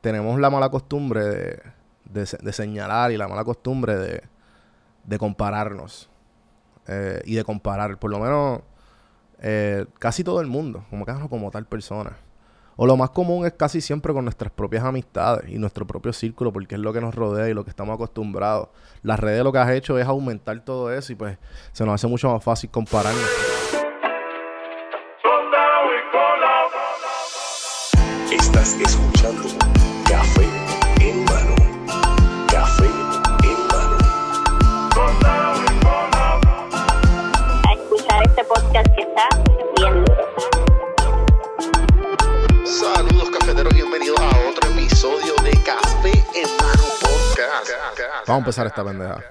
Tenemos la mala costumbre de, señalar y la mala costumbre de, de compararnos. Eh, y de comparar, por lo menos eh, casi todo el mundo, como ah, como tal persona. O lo más común es casi siempre con nuestras propias amistades y nuestro propio círculo, porque es lo que nos rodea y lo que estamos acostumbrados. Las redes lo que has hecho es aumentar todo eso y pues se nos hace mucho más fácil compararnos. Estás escuchando Café en mano. Café en mano. a escuchar este podcast que está bien. Saludos cafeteros, bienvenidos a otro episodio de Café en mano podcast. Vamos a empezar esta pendeja.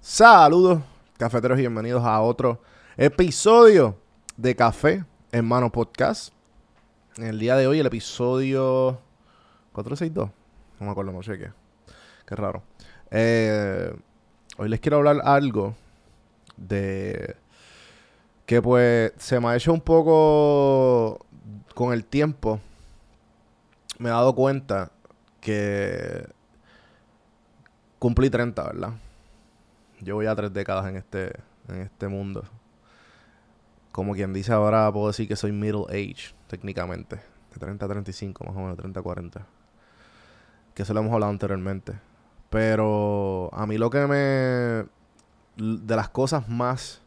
Saludos, cafeteros, y bienvenidos a otro episodio de Café en Mano Podcast. En el día de hoy, el episodio 462. No me acuerdo, no sé qué. Qué raro. Eh, hoy les quiero hablar algo de que pues se me ha hecho un poco con el tiempo. Me he dado cuenta que cumplí 30, ¿verdad? Llevo ya tres décadas en este, en este mundo. Como quien dice ahora, puedo decir que soy middle age, técnicamente. De 30 a 35, más o menos, 30 a 40. Que eso lo hemos hablado anteriormente. Pero a mí lo que me... De las cosas más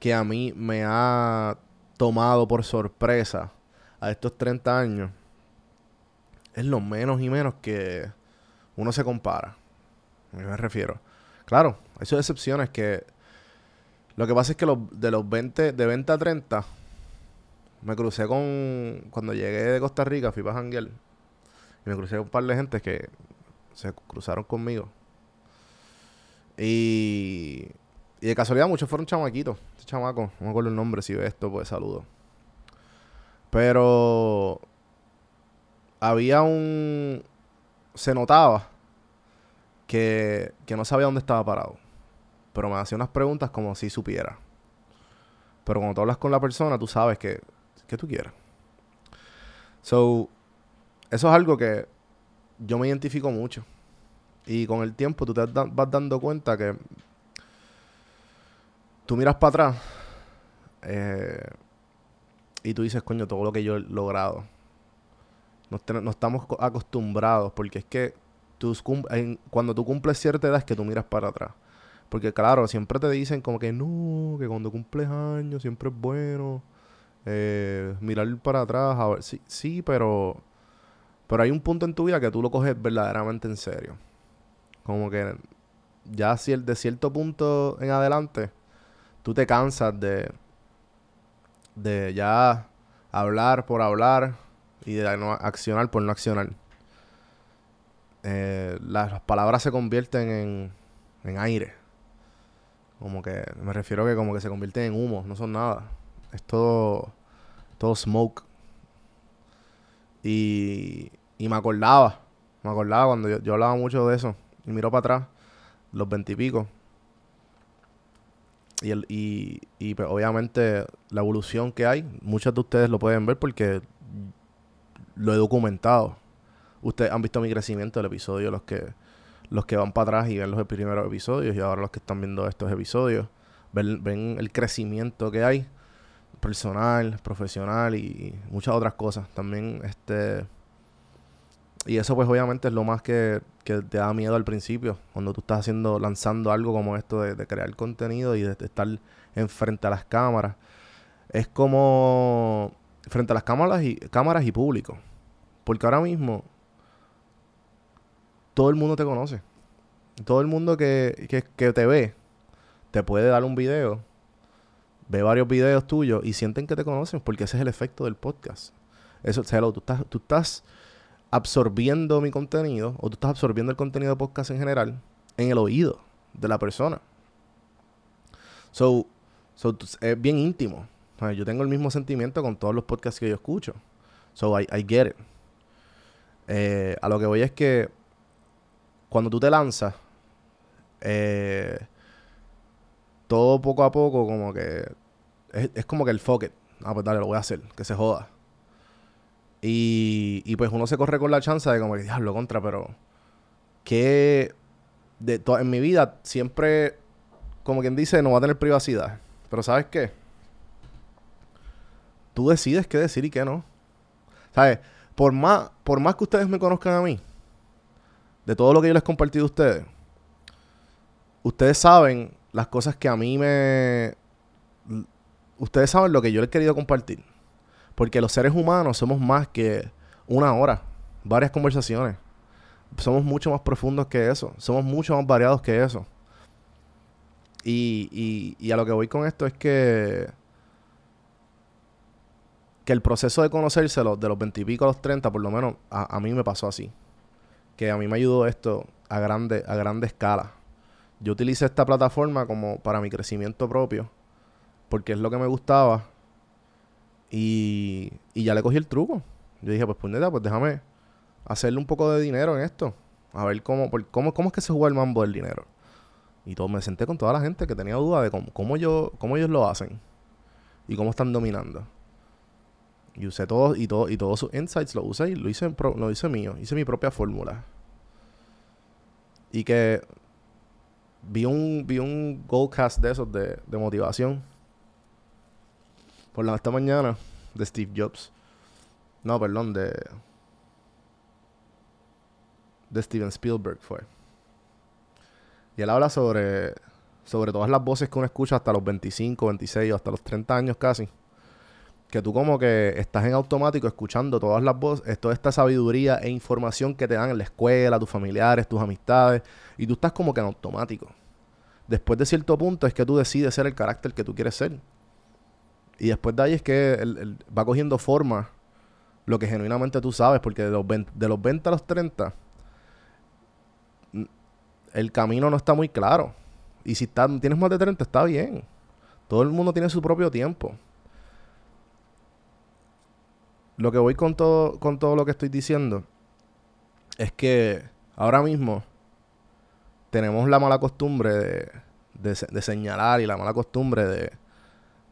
que a mí me ha tomado por sorpresa a estos 30 años es lo menos y menos que uno se compara. ¿A qué me refiero? Claro, hay sus excepciones que... Lo que pasa es que de los 20, de 20 a 30, me crucé con... Cuando llegué de Costa Rica, fui para Janguel. Y me crucé con un par de gente que se cruzaron conmigo. Y... Y de casualidad muchos fueron chamaquitos. Este chamaco, no me acuerdo el nombre, si ve esto, pues saludo. Pero... Había un... Se notaba que, que no sabía dónde estaba parado. Pero me hacía unas preguntas como si supiera. Pero cuando tú hablas con la persona, tú sabes que, que tú quieres. So, eso es algo que yo me identifico mucho. Y con el tiempo tú te vas dando cuenta que tú miras para atrás eh, y tú dices, coño, todo lo que yo he logrado. No, te- no estamos co- acostumbrados porque es que en- cuando tú cumples cierta edad es que tú miras para atrás. Porque claro, siempre te dicen como que no, que cuando cumples años siempre es bueno eh, mirar para atrás. A ver, sí, pero, pero hay un punto en tu vida que tú lo coges verdaderamente en serio. Como que ya de cierto punto en adelante, tú te cansas de, de ya hablar por hablar y de no accionar por no accionar. Eh, las, las palabras se convierten en, en aire. Como que, me refiero que como que se convierten en humo, no son nada. Es todo, todo smoke. Y, y me acordaba, me acordaba cuando yo, yo hablaba mucho de eso. Y miro para atrás, los veintipico. Y, el, y, y pues, obviamente la evolución que hay, muchos de ustedes lo pueden ver porque lo he documentado. Ustedes han visto mi crecimiento del episodio, los que los que van para atrás y ven los primeros episodios y ahora los que están viendo estos episodios ven, ven el crecimiento que hay personal, profesional y muchas otras cosas. También este y eso pues obviamente es lo más que, que te da miedo al principio, cuando tú estás haciendo, lanzando algo como esto de, crear contenido y de, de estar enfrente a las cámaras. Es como frente a las cámaras y cámaras y público. Porque ahora mismo todo el mundo te conoce. Todo el mundo que, que, te ve te puede dar un video, ve varios videos tuyos y sienten que te conocen porque ese es el efecto del podcast. Eso, hello, tú estás, tú estás absorbiendo mi contenido o tú estás absorbiendo el contenido de podcast en general en el oído de la persona. So, so es bien íntimo. Yo tengo el mismo sentimiento con todos los podcasts que yo escucho. So I, I get it. Eh, a lo que voy es que cuando tú te lanzas, eh, todo poco a poco como que es, es como que el fuck it. Ah, pues dale, lo voy a hacer, que se joda. Y, y pues uno se corre con la chance de como que, diablo, contra, pero que de en mi vida siempre, como quien dice, no va a tener privacidad. Pero ¿sabes qué? Tú decides qué decir y qué no. ¿Sabes? Por más, por más que ustedes me conozcan a mí, de todo lo que yo les compartido a ustedes, ustedes saben las cosas que a mí me... Ustedes saben lo que yo les he querido compartir. Porque los seres humanos somos más que una hora, varias conversaciones. Somos mucho más profundos que eso. Somos mucho más variados que eso. Y, y, y a lo que voy con esto es que que el proceso de conocérselo de los 20 y pico a los 30, por lo menos a, a mí me pasó así. Que a mí me ayudó esto a grande, a grande escala. Yo utilicé esta plataforma como para mi crecimiento propio. Porque es lo que me gustaba. Y, y ya le cogí el truco. Yo dije, pues puñeta, pues déjame hacerle un poco de dinero en esto. A ver cómo, por- cómo, cómo es que se juega el mambo del dinero. Y todo, me senté con toda la gente que tenía duda de cómo, cómo, yo, cómo ellos lo hacen. Y cómo están dominando. Y usé todo, y todo, y todos sus insights lo usé y lo hice, pro- lo hice mío. Hice mi propia fórmula. Y que vi un, vi un Goldcast de esos de, de motivación. Por la esta mañana. De Steve Jobs. No, perdón, de. De Steven Spielberg fue. Y él habla sobre. Sobre todas las voces que uno escucha hasta los 25, 26 o hasta los 30 años casi. Que tú como que estás en automático escuchando todas las voces, toda esta sabiduría e información que te dan en la escuela, tus familiares, tus amistades. Y tú estás como que en automático. Después de cierto punto es que tú decides ser el carácter que tú quieres ser. Y después de ahí es que va cogiendo forma lo que genuinamente tú sabes, porque de los, 20, de los 20 a los 30, mm, el camino no está muy claro. Y si tienes más de 30, está bien. Todo el mundo tiene su propio tiempo. Lo que voy con todo, con todo lo que estoy diciendo es que ahora mismo tenemos la mala costumbre de, de se- de señalar y la mala costumbre de,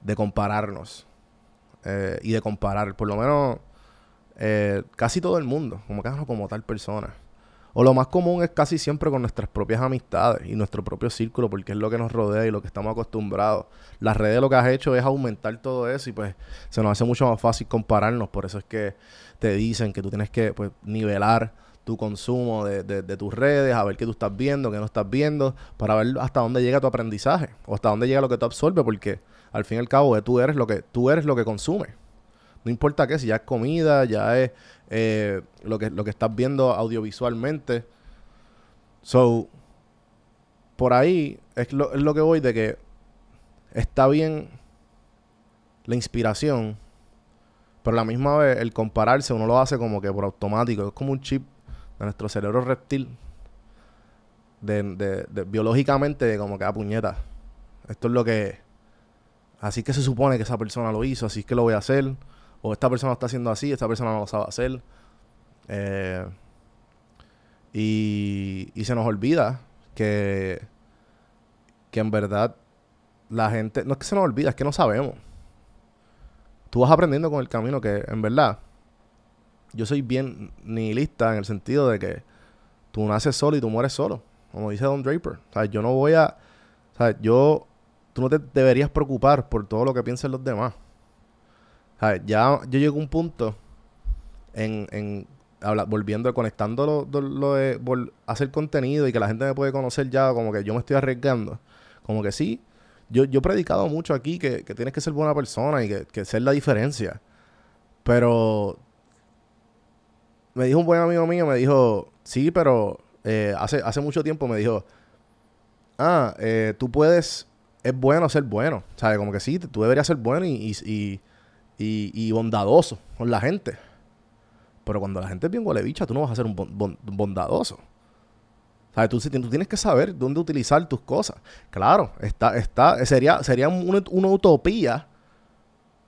de compararnos eh, y de comparar, por lo menos eh, casi todo el mundo, como ah, como tal persona. O lo más común es casi siempre con nuestras propias amistades y nuestro propio círculo, porque es lo que nos rodea y lo que estamos acostumbrados. Las redes lo que has hecho es aumentar todo eso y pues se nos hace mucho más fácil compararnos. Por eso es que te dicen que tú tienes que pues, nivelar tu consumo de, de- de tus redes, a ver qué tú estás viendo, qué no estás viendo, para ver hasta dónde llega tu aprendizaje o hasta dónde llega lo que tú absorbes, porque al fin y al cabo tú eres lo que tú eres lo que consumes. No importa qué, si ya es comida, ya es eh, lo, que, lo que estás viendo audiovisualmente. So, por ahí es lo, es lo que voy de que está bien la inspiración, pero a la misma vez el compararse uno lo hace como que por automático. Es como un chip de nuestro cerebro reptil. De, de- biológicamente, como que a puñeta. Esto es lo que. Así que se supone que esa persona lo hizo, así que lo voy a hacer. O esta persona está haciendo así, esta persona no lo sabe hacer. Eh, y, y se nos olvida que, que en verdad la gente, no es que se nos olvida, es que no sabemos. Tú vas aprendiendo con el camino que en verdad yo soy bien nihilista en el sentido de que tú naces solo y tú mueres solo, como dice Don Draper. O sea, yo no voy a, o sea, yo, tú no te deberías preocupar por todo lo que piensen los demás. Ya yo llego a un punto en, en habla- volviendo, conectando lo, lo- lo de hacer contenido y que la gente me puede conocer ya, como que yo me estoy arriesgando. Como que sí, yo, yo he predicado mucho aquí que, que tienes que ser buena persona y que, que ser la diferencia. Pero me dijo un buen amigo mío, me dijo, sí, pero eh, hace, hace mucho tiempo me dijo, ah, eh, tú puedes, es bueno ser bueno. ¿Sabes? Como que sí, tú deberías ser bueno y, y, y- bondadoso con la gente. Pero cuando la gente es bien bicha, tú no vas a ser un bon- bon- bondadoso. ¿Sabes? Tú, tú tienes que saber dónde utilizar tus cosas. Claro, está, está, sería, una, utopía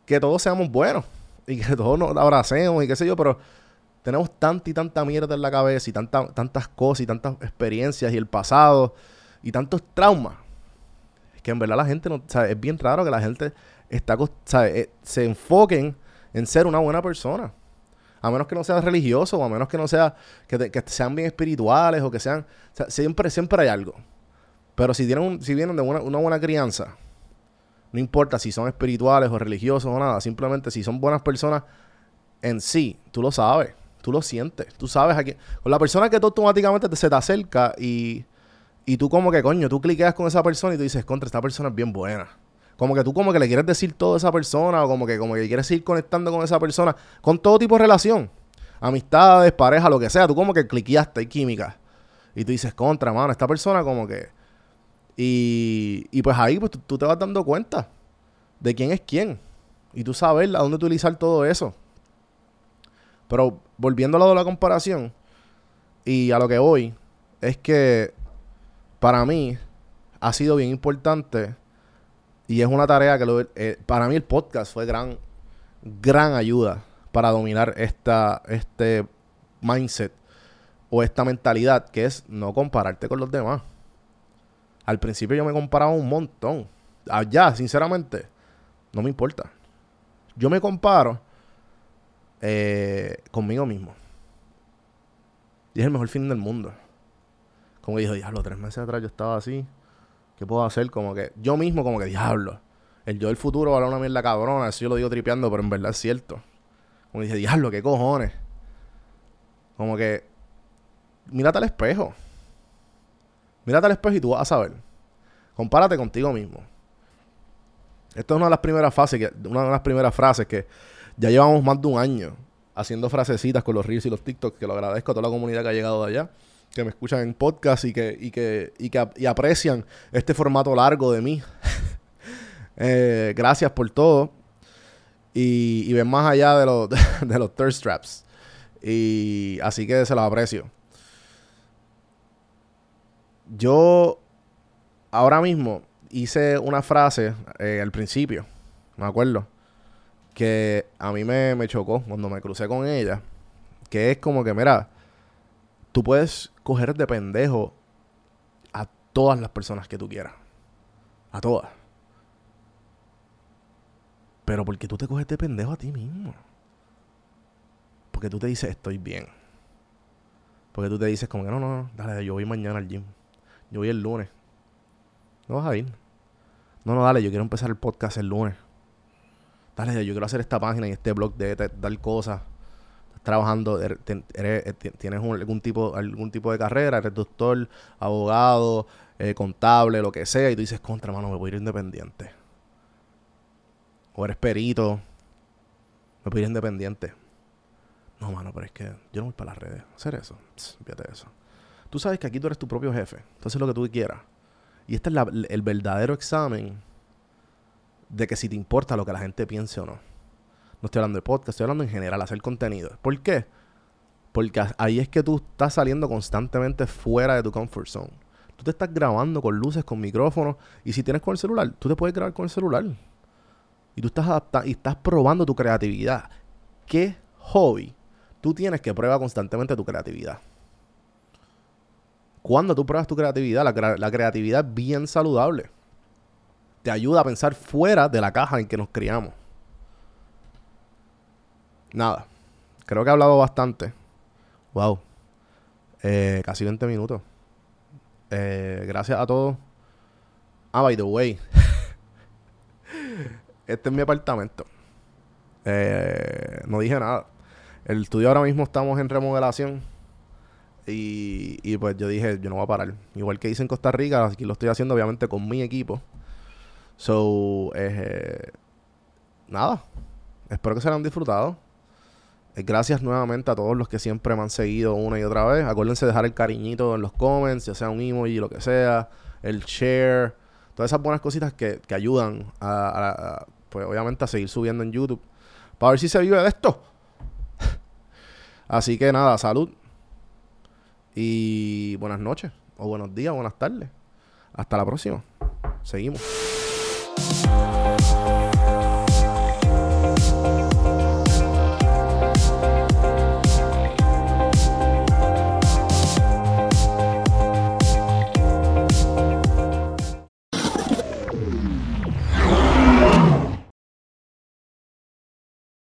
que todos seamos buenos y que todos nos abracemos y qué sé yo, pero tenemos tanta y tanta mierda en la cabeza y tanta, tantas cosas y tantas experiencias y el pasado y tantos traumas que en verdad la gente no, o es bien raro que la gente está. Eh, se enfoquen en ser una buena persona. A menos que no seas religioso, o a menos que no sea, que, que sean bien espirituales, o que sean, o sea, siempre, siempre hay algo. Pero si tienen un- si vienen de una, una buena crianza, no importa si son espirituales o religiosos o nada, simplemente si son buenas personas en sí, tú lo sabes, tú lo sientes, tú sabes a quién. Con la persona que tú automáticamente te- se te acerca y, y tú como que coño, tú cliqueas con esa persona y tú dices, contra, esta persona es bien buena. Como que tú como que le quieres decir todo a esa persona o como que, como que quieres ir conectando con esa persona, con todo tipo de relación. Amistades, pareja, lo que sea. Tú como que cliqueaste, hay química. Y tú dices, contra, mano, esta persona como que... Y, y pues ahí pues tú, te vas dando cuenta de quién es quién. Y tú sabes a dónde utilizar todo eso. Pero volviendo a lo de la comparación y a lo que voy, es que para mí ha sido bien importante y es una tarea que lo- eh, para mí el podcast fue gran, gran ayuda para dominar esta, este mindset o esta mentalidad que es no compararte con los demás. Al principio yo me comparaba un montón. Allá, sinceramente, no me importa. Yo me comparo eh, conmigo mismo. Y es el mejor fin del mundo. Como dijo, diablo, tres meses atrás yo estaba así. ¿Qué puedo hacer? Como que yo mismo, como que diablo. El yo del futuro va a una mierda cabrona. Eso yo lo digo tripeando, pero en verdad es cierto. Como dije, diablo, qué cojones. Como que, mírate al espejo. Mírate al espejo y tú vas a saber. Compárate contigo mismo. Esto es una de las primeras que, una de las primeras frases que ya llevamos más de un año haciendo frasecitas con los reels y los TikToks, que lo agradezco a toda la comunidad que ha llegado de allá, que me escuchan en podcast y que, y que, y que y aprecian este formato largo de mí. Eh, gracias por todo. Y, y ven más allá de los, de los thirst traps. Y así que se los aprecio. Yo ahora mismo hice una frase eh, al principio, me acuerdo, que a mí me, me chocó cuando me crucé con ella, que es como que, mira, tú puedes coger de pendejo a todas las personas que tú quieras, a todas. Pero porque tú te coges de pendejo a ti mismo. Porque tú te dices, estoy bien. Porque tú te dices como que no, no, no, dale, yo voy mañana al gym. Yo voy el lunes. No vas a ir. No, no, dale, yo quiero empezar el podcast el lunes. Dale, yo quiero hacer esta página y este blog de tal cosa. Trabajando, er- eres- eh, ti- tienes un- algún tipo algún tipo de carrera, eres doctor, abogado, eh, contable, lo que sea, y tú dices, contra, mano, me voy a ir independiente. O eres perito, me voy a ir independiente. No, mano, pero es que yo no voy para las redes. Hacer eso, pss, fíjate eso. Tú sabes que aquí tú eres tu propio jefe. Entonces lo que tú quieras. Y este es la- el verdadero examen de que si te importa lo que la gente piense o no. No estoy hablando de podcast, estoy hablando en general, hacer contenido. ¿Por qué? Porque ahí es que tú estás saliendo constantemente fuera de tu comfort zone. Tú te estás grabando con luces, con micrófonos. Y si tienes con el celular, tú te puedes grabar con el celular. Y tú estás adaptando y estás probando tu creatividad. ¿Qué hobby tú tienes que prueba constantemente tu creatividad? Cuando tú pruebas tu creatividad, la, la creatividad es bien saludable. Te ayuda a pensar fuera de la caja en que nos criamos. Nada. Creo que he hablado bastante. Wow. Eh, casi 20 minutos. Eh, gracias a todos. Ah, by the way. este es mi apartamento. Eh, no dije nada. El estudio ahora mismo estamos en remodelación. Y, y pues yo dije, yo no voy a parar. Igual que hice en Costa Rica, aquí lo estoy haciendo obviamente con mi equipo. So, nada. Espero que se lo hayan disfrutado. Eh, Gracias nuevamente a todos los que siempre me han seguido una y otra vez. Acuérdense de dejar el cariñito en los comments, ya sea un emoji, lo que sea, el share, todas esas buenas cositas que, que ayudan a, a- pues obviamente a seguir subiendo en YouTube. Para ver si se vive de esto. Así que nada, salud. Y buenas noches, o buenos días, buenas tardes. Hasta la próxima. Seguimos.